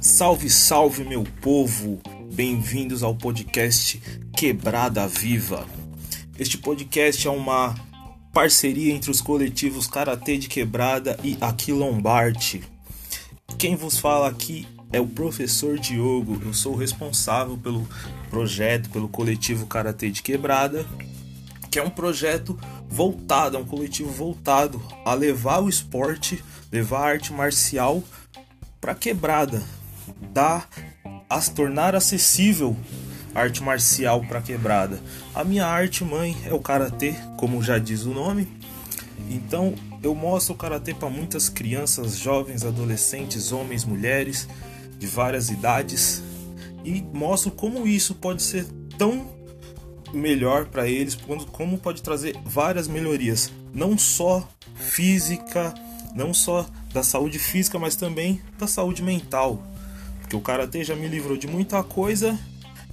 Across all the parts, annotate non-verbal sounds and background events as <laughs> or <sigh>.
Salve, salve, meu povo! Bem-vindos ao podcast Quebrada Viva. Este podcast é uma parceria entre os coletivos Karatê de Quebrada e Aquilombarte. Quem vos fala aqui é o professor Diogo. Eu sou o responsável pelo projeto, pelo coletivo Karatê de Quebrada, que é um projeto voltado, é um coletivo voltado a levar o esporte, levar a arte marcial para quebrada, dar a tornar acessível arte marcial para quebrada. A minha arte mãe é o karatê, como já diz o nome. Então, eu mostro o karatê para muitas crianças, jovens, adolescentes, homens, mulheres de várias idades e mostro como isso pode ser tão melhor para eles, como pode trazer várias melhorias, não só física, não só da saúde física, mas também da saúde mental. Porque o karatê já me livrou de muita coisa,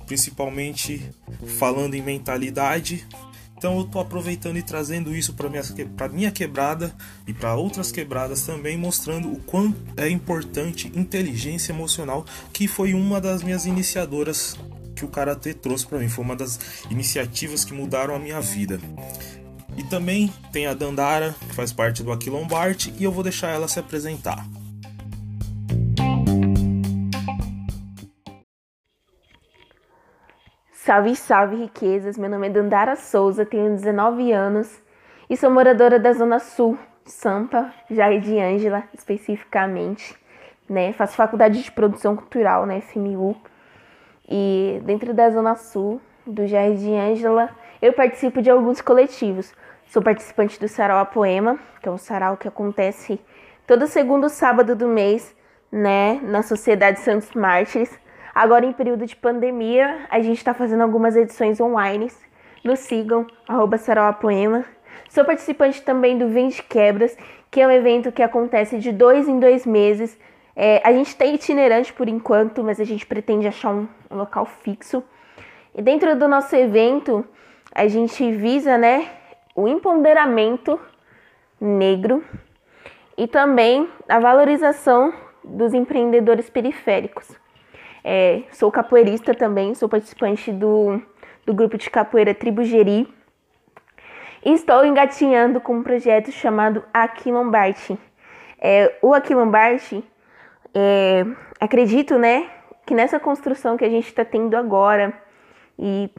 principalmente falando em mentalidade. Então eu tô aproveitando e trazendo isso para minha, pra minha quebrada e para outras quebradas também, mostrando o quanto é importante inteligência emocional, que foi uma das minhas iniciadoras que o karatê trouxe para mim, foi uma das iniciativas que mudaram a minha vida. E também tem a Dandara, que faz parte do Aquilombarte, e eu vou deixar ela se apresentar. Salve, salve, riquezas! Meu nome é Dandara Souza, tenho 19 anos e sou moradora da Zona Sul, Sampa, Jardim Ângela, especificamente. Né? Faço faculdade de produção cultural na? FMU. E dentro da Zona Sul, do Jardim Ângela, eu participo de alguns coletivos. Sou participante do Sarau a Poema, que é um sarau que acontece todo segundo sábado do mês, né, na Sociedade Santos Mártires. Agora, em período de pandemia, a gente está fazendo algumas edições online. Nos sigam, arroba Sarau a Poema. Sou participante também do Vende Quebras, que é um evento que acontece de dois em dois meses. É, a gente tem itinerante por enquanto, mas a gente pretende achar um, local fixo. E dentro do nosso evento, a gente visa, né, o empoderamento negro e também a valorização dos empreendedores periféricos. É, sou capoeirista também, sou participante do, do grupo de capoeira Tribo Geri e estou engatinhando com um projeto chamado Aquilombarte. É, o Aquilombarte, é, acredito, né, que nessa construção que a gente está tendo agora e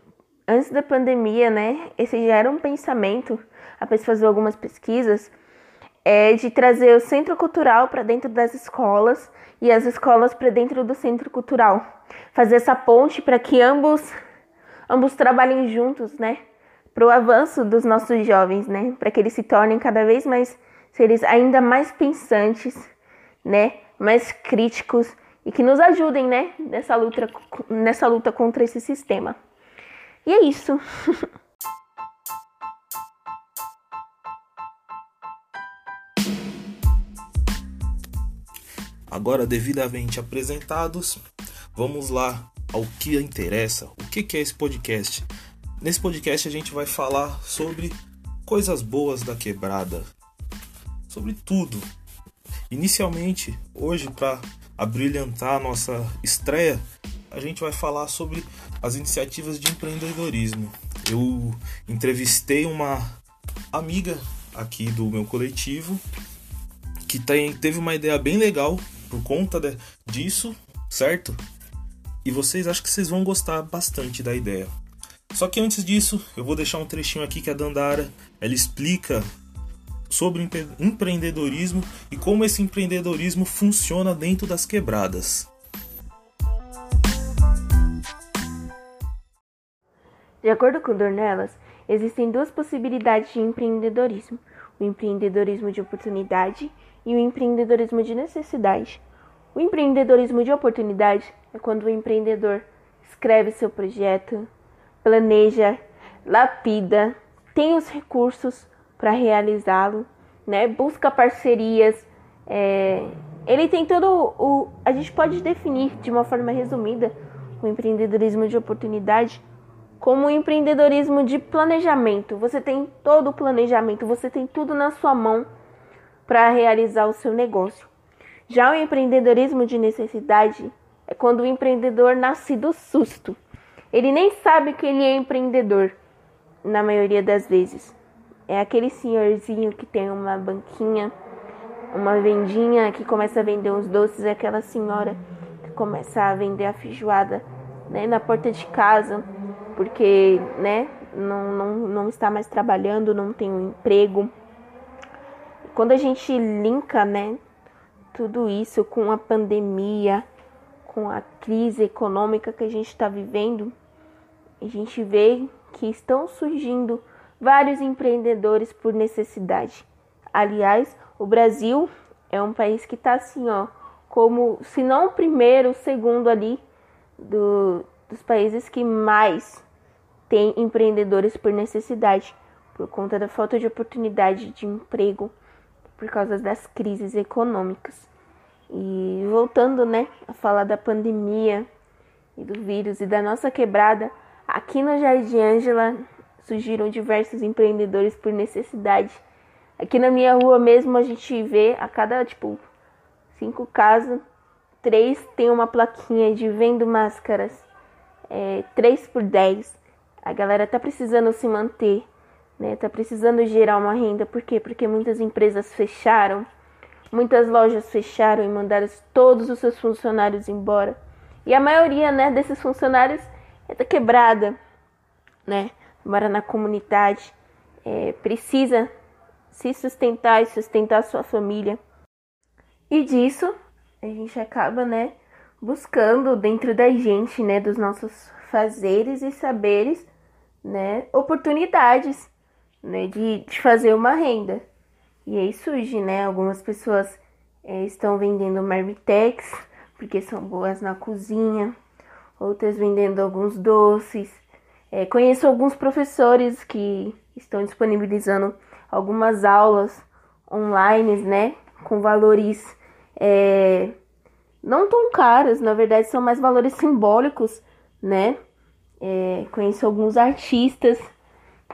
antes da pandemia, né, esse já era um pensamento, após fazer algumas pesquisas, é de trazer o centro cultural para dentro das escolas e as escolas para dentro do centro cultural. Fazer essa ponte para que ambos ambos trabalhem juntos, né? Para o avanço dos nossos jovens, né? Para que eles se tornem cada vez mais seres ainda mais pensantes, né? Mais críticos e que nos ajudem, né? Nessa luta, nessa luta contra esse sistema. E é isso. <laughs> Agora, devidamente apresentados, vamos lá ao que interessa. O que é esse podcast? Nesse podcast a gente vai falar sobre coisas boas da quebrada, sobre tudo. Inicialmente, hoje, para abrilhantar a nossa estreia, a gente vai falar sobre as iniciativas de empreendedorismo. Eu entrevistei uma amiga aqui do meu coletivo que tem, teve uma ideia bem legal por conta de, disso, certo? E vocês acho que vocês vão gostar bastante da ideia. Só que antes disso, eu vou deixar um trechinho aqui que a Dandara ela explica sobre empreendedorismo e como esse empreendedorismo funciona dentro das quebradas. De acordo com Dornelas, existem duas possibilidades de empreendedorismo: o empreendedorismo de oportunidade e o empreendedorismo de necessidade. O empreendedorismo de oportunidade é quando o empreendedor escreve seu projeto, planeja, lapida, tem os recursos para realizá-lo, né? busca parcerias. É... ele tem todo o. A gente pode definir de uma forma resumida o empreendedorismo de oportunidade como o empreendedorismo de planejamento. Você tem todo o planejamento, você tem tudo na sua mão para realizar o seu negócio. Já o empreendedorismo de necessidade é quando o empreendedor nasce do susto. Ele nem sabe que ele é empreendedor, na maioria das vezes. É aquele senhorzinho que tem uma banquinha, uma vendinha que começa a vender uns doces, é aquela senhora que começa a vender a feijoada né, na porta de casa, porque né, não, não, não está mais trabalhando, não tem um emprego. Quando a gente linka né, tudo isso com a pandemia, com a crise econômica que a gente está vivendo, a gente vê que estão surgindo vários empreendedores por necessidade. Aliás, o Brasil é um país que está assim, ó, como se não o primeiro, o segundo ali do, dos países que mais tem empreendedores por necessidade, por conta da falta de oportunidade de emprego, por causa das crises econômicas. E voltando, né, a falar da pandemia e do vírus e da nossa quebrada, aqui no Jardim Ângela surgiram diversos empreendedores por necessidade. Aqui na minha rua mesmo a gente vê a cada tipo cinco casas, três tem uma plaquinha de vendo máscaras, é, 3 por 10. A galera tá precisando se manter, né? Tá precisando gerar uma renda. Por quê? Porque muitas empresas fecharam, muitas lojas fecharam e mandaram todos os seus funcionários embora. E a maioria, né, desses funcionários é da quebrada, né? Mora na comunidade, é, precisa se sustentar e sustentar sua família. E disso a gente acaba, né, buscando dentro da gente, né, dos nossos fazeres e saberes, né, oportunidades, né, de, de fazer uma renda. E aí surge, né, algumas pessoas é, estão vendendo marmitex, porque são boas na cozinha, outras vendendo alguns doces. É, conheço alguns professores que estão disponibilizando algumas aulas online, né, com valores é, não tão caras, na verdade são mais valores simbólicos, né? É, conheço alguns artistas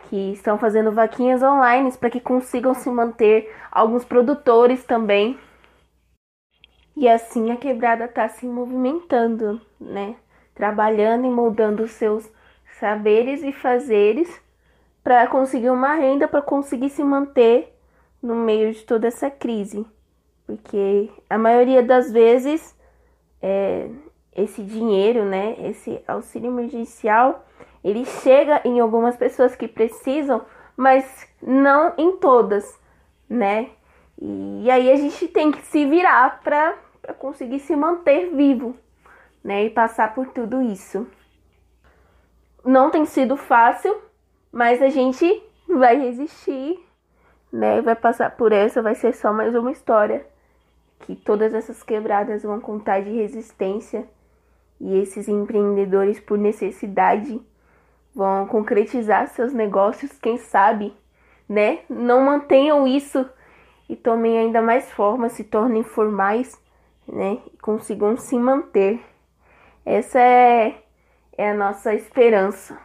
que estão fazendo vaquinhas online para que consigam se manter, alguns produtores também. E assim a quebrada está se movimentando, né? Trabalhando e moldando os seus saberes e fazeres para conseguir uma renda, para conseguir se manter no meio de toda essa crise. Porque a maioria das vezes é, esse dinheiro, né, esse auxílio emergencial, ele chega em algumas pessoas que precisam, mas não em todas, né? E aí a gente tem que se virar para conseguir se manter vivo, né, e passar por tudo isso. Não tem sido fácil, mas a gente vai resistir, né? Vai passar por essa, vai ser só mais uma história que todas essas quebradas vão contar de resistência e esses empreendedores, por necessidade, vão concretizar seus negócios, quem sabe, né? Não mantenham isso e tomem ainda mais forma, se tornem formais, né? E consigam se manter. Essa é, é a nossa esperança.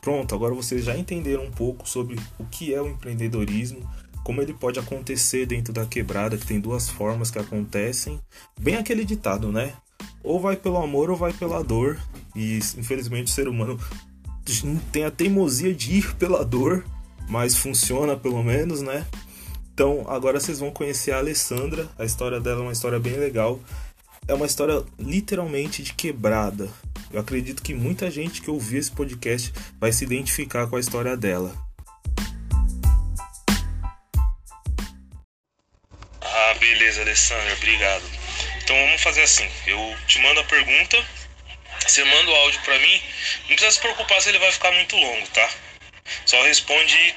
Pronto, agora vocês já entenderam um pouco sobre o que é o empreendedorismo, como ele pode acontecer dentro da quebrada, que tem duas formas que acontecem. Bem aquele ditado, né? Ou vai pelo amor ou vai pela dor. E infelizmente o ser humano tem a teimosia de ir pela dor, mas funciona pelo menos, né? Então agora vocês vão conhecer a Alessandra. A história dela é uma história bem legal. É uma história literalmente de quebrada. Eu acredito que muita gente que ouvir esse podcast vai se identificar com a história dela. Ah, beleza, Alessandra, obrigado. Então vamos fazer assim: eu te mando a pergunta, você manda o áudio para mim. Não precisa se preocupar se ele vai ficar muito longo, tá? Só responde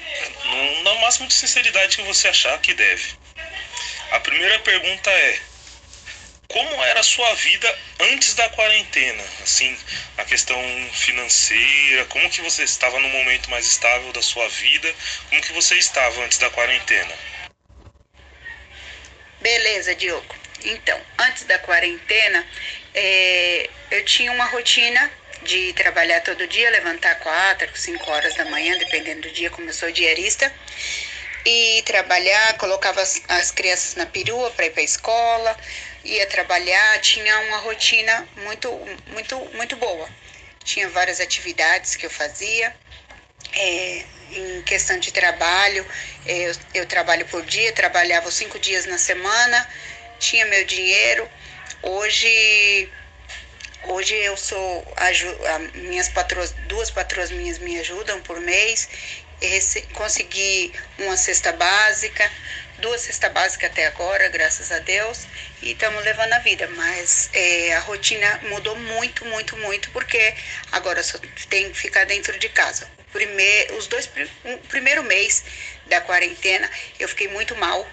no máximo de sinceridade que você achar que deve. A primeira pergunta é: como era a sua vida antes da quarentena? Assim, a questão financeira, como que você estava no momento mais estável da sua vida? Como que você estava antes da quarentena? Beleza, Diogo. Então, antes da quarentena, é, eu tinha uma rotina de trabalhar todo dia, levantar quatro, cinco horas da manhã, dependendo do dia, como eu sou diarista, e trabalhar, colocava as, as crianças na perua para ir para a escola, ia trabalhar, tinha uma rotina muito, muito, muito boa. Tinha várias atividades que eu fazia. É, em questão de trabalho, é, eu, eu trabalho por dia, trabalhava cinco dias na semana, tinha meu dinheiro. Hoje Hoje eu sou minhas patroas, duas patroas minhas me ajudam por mês. Consegui uma cesta básica, duas cestas básicas até agora, graças a Deus, e estamos levando a vida. Mas é, a rotina mudou muito, muito, muito, porque agora só tenho que ficar dentro de casa. Primeiro, os dois, o primeiro mês da quarentena eu fiquei muito mal,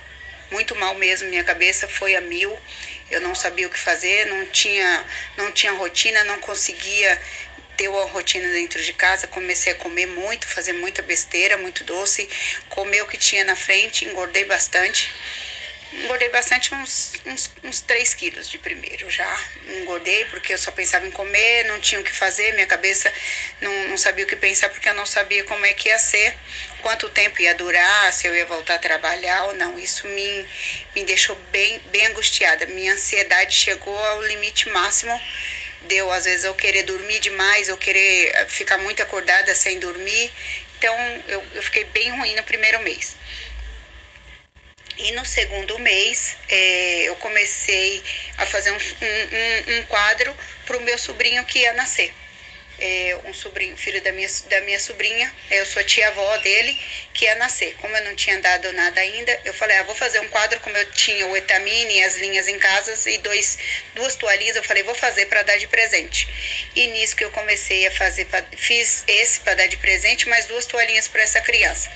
muito mal mesmo. Minha cabeça foi a mil eu não sabia o que fazer, não tinha, não tinha rotina, não conseguia ter uma rotina dentro de casa, comecei a comer muito, fazer muita besteira, muito doce, comer o que tinha na frente, engordei bastante engordei bastante, uns, uns, uns 3 quilos de primeiro já. Engordei porque eu só pensava em comer, não tinha o que fazer, minha cabeça não, não sabia o que pensar porque eu não sabia como é que ia ser, quanto tempo ia durar, se eu ia voltar a trabalhar ou não. Isso me, me deixou bem, bem angustiada. Minha ansiedade chegou ao limite máximo. Deu, às vezes, eu querer dormir demais, eu querer ficar muito acordada sem dormir. Então, eu, eu fiquei bem ruim no primeiro mês. E no segundo mês, é, eu comecei a fazer um, um, um quadro para o meu sobrinho que ia nascer é, um sobrinho, filho da minha, da minha sobrinha, eu sou tia-avó dele, que ia nascer. Como eu não tinha dado nada ainda, eu falei, ah, vou fazer um quadro como eu tinha o etamine as linhas em casa e dois, duas toalhinhas, eu falei, vou fazer para dar de presente. E nisso que eu comecei a fazer, fiz esse para dar de presente, mais duas toalhinhas para essa criança.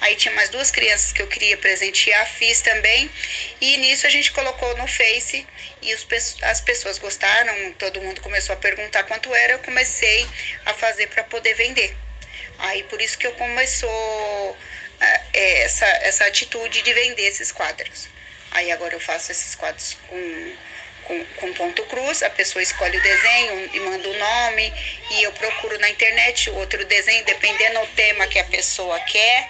Aí tinha mais duas crianças que eu queria presentear, fiz também, e nisso a gente colocou no Face e os, as pessoas gostaram, todo mundo começou a perguntar quanto era, eu comecei a fazer para poder vender. Aí por isso que eu começou é, essa, essa atitude de vender esses quadros. Aí agora eu faço esses quadros com, com, com ponto cruz, a pessoa escolhe o desenho e manda o nome, e eu procuro na internet outro desenho, dependendo do tema que a pessoa quer,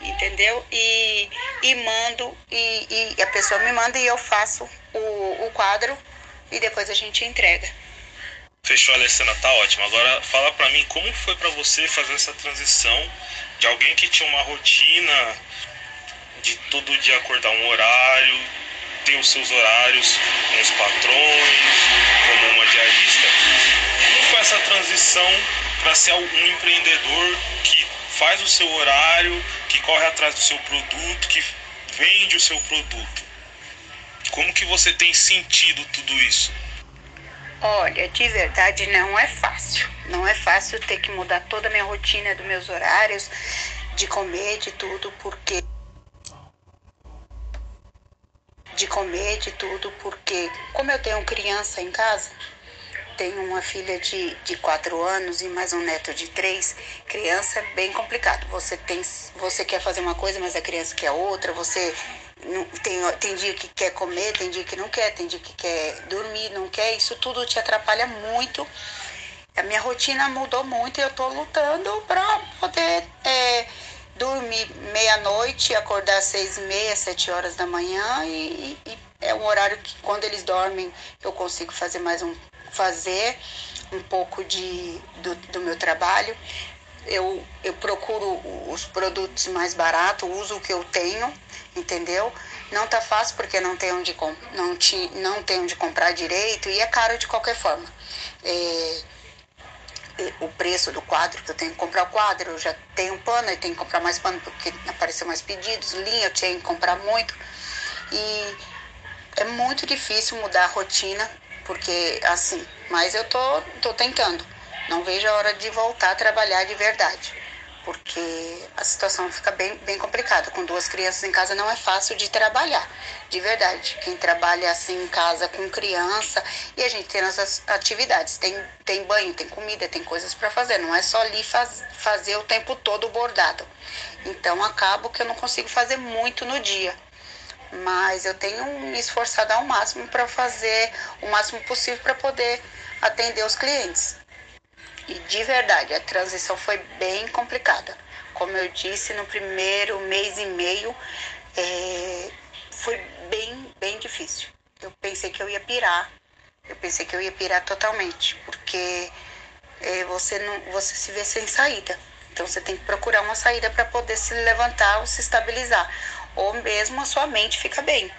entendeu? E, e mando, e, e a pessoa me manda e eu faço o, o quadro e depois a gente entrega. Fechou, Alessandra, tá ótimo. Agora fala para mim como foi para você fazer essa transição de alguém que tinha uma rotina de todo dia acordar um horário, ter os seus horários com os patrões, como uma diarista. Como foi essa transição para ser um empreendedor que faz o seu horário, que corre atrás do seu produto, que vende o seu produto? Como que você tem sentido tudo isso? Olha, de verdade não é fácil. Não é fácil ter que mudar toda a minha rotina dos meus horários de comer, de tudo, porque de comer, de tudo, porque como eu tenho criança em casa, tenho uma filha de, de quatro anos e mais um neto de três, criança é bem complicado. Você tem, você quer fazer uma coisa, mas a criança quer outra, você tem, tem dia que quer comer, tem dia que não quer, tem dia que quer dormir, não quer. Isso tudo te atrapalha muito. A minha rotina mudou muito e eu estou lutando para poder é, dormir meia-noite, acordar às seis e meia, sete horas da manhã e, e, é um horário que quando eles dormem eu consigo fazer mais um fazer um pouco de, do, do meu trabalho. Eu, eu procuro os produtos mais baratos, uso o que eu tenho entendeu? Não tá fácil porque não tem onde, não, ti, não tem onde comprar direito e é caro de qualquer forma. É, o preço do quadro, que eu tenho que comprar o quadro, eu já tenho pano, eu tenho que comprar mais pano porque apareceu mais pedidos, linha eu tenho que comprar muito. E é muito difícil mudar a rotina, porque assim, mas eu tô, tô tentando. Não vejo a hora de voltar a trabalhar de verdade porque a situação fica bem, bem complicada. Com duas crianças em casa não é fácil de trabalhar, de verdade. Quem trabalha assim em casa com criança e a gente tem nossas atividades, tem, tem banho, tem comida, tem coisas para fazer, não é só ali faz, fazer o tempo todo bordado. Então acabo que eu não consigo fazer muito no dia. Mas eu tenho me esforçado ao máximo para fazer o máximo possível para poder atender os clientes. E de verdade, a transição foi bem complicada. Como eu disse, no primeiro mês e meio é, foi bem, bem difícil. Eu pensei que eu ia pirar. Eu pensei que eu ia pirar totalmente, porque é, você não, você se vê sem saída. Então você tem que procurar uma saída para poder se levantar ou se estabilizar, ou mesmo a sua mente fica bem.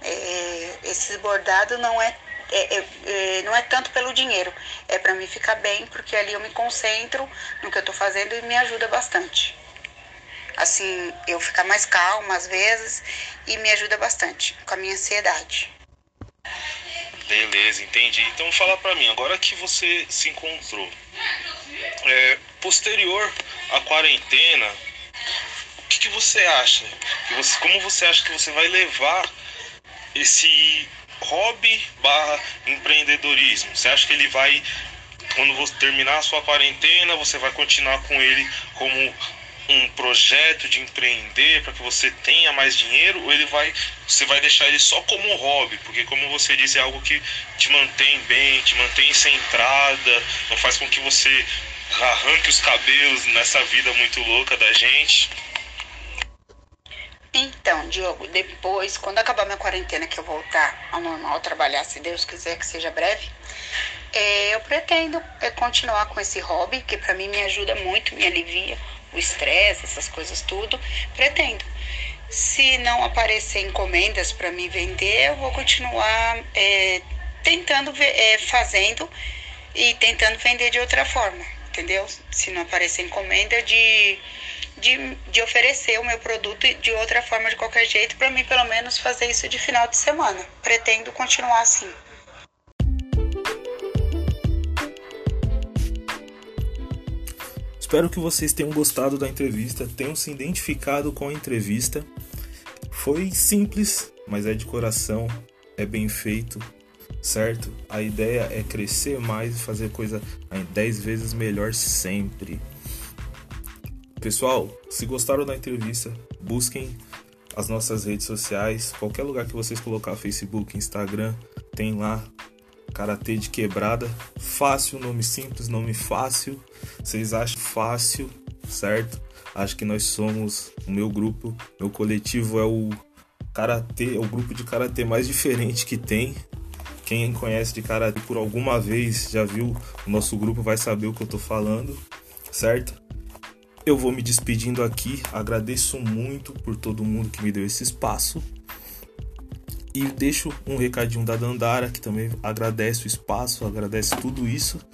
É, esse bordado não é, é, é, é não é tanto pelo dinheiro, é para mim ficar bem, porque ali eu me concentro no que eu estou fazendo e me ajuda bastante. Assim, eu ficar mais calma às vezes e me ajuda bastante com a minha ansiedade. Beleza, entendi. Então fala para mim, agora que você se encontrou, é, posterior à quarentena, o que, que você acha? Que você, como você acha que você vai levar esse hobby barra empreendedorismo? Você acha que ele vai, quando você terminar a sua quarentena, você vai continuar com ele como um projeto de empreender para que você tenha mais dinheiro ou ele vai você vai deixar ele só como hobby porque como você disse é algo que te mantém bem te mantém centrada não faz com que você arranque os cabelos nessa vida muito louca da gente então Diogo depois quando acabar minha quarentena que eu voltar ao normal trabalhar se Deus quiser que seja breve é, eu pretendo é, continuar com esse hobby que para mim me ajuda muito me alivia o estresse, essas coisas tudo, pretendo. Se não aparecer encomendas para me vender, eu vou continuar é, tentando, é, fazendo e tentando vender de outra forma, entendeu? Se não aparecer encomenda, de, de, de oferecer o meu produto de outra forma, de qualquer jeito, para mim pelo menos fazer isso de final de semana. Pretendo continuar assim. Espero que vocês tenham gostado da entrevista, tenham se identificado com a entrevista. Foi simples, mas é de coração, é bem feito, certo? A ideia é crescer mais e fazer coisa 10 vezes melhor sempre. Pessoal, se gostaram da entrevista, busquem as nossas redes sociais, qualquer lugar que vocês colocar Facebook, Instagram, tem lá Karatê de quebrada, fácil, nome simples, nome fácil. Vocês acham fácil, certo? Acho que nós somos o meu grupo, meu coletivo é o karatê, é o grupo de karatê mais diferente que tem. Quem conhece de karatê por alguma vez já viu o nosso grupo vai saber o que eu tô falando, certo? Eu vou me despedindo aqui. Agradeço muito por todo mundo que me deu esse espaço. E deixo um recadinho da Dandara, que também agradece o espaço, agradece tudo isso.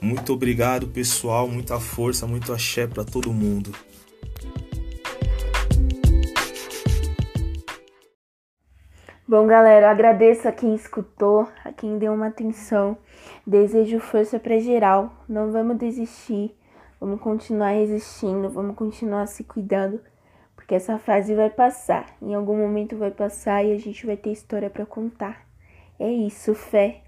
Muito obrigado, pessoal. Muita força, muito axé para todo mundo. Bom, galera, agradeço a quem escutou, a quem deu uma atenção. Desejo força para geral. Não vamos desistir. Vamos continuar resistindo, vamos continuar se cuidando que essa fase vai passar. Em algum momento vai passar e a gente vai ter história para contar. É isso, fé.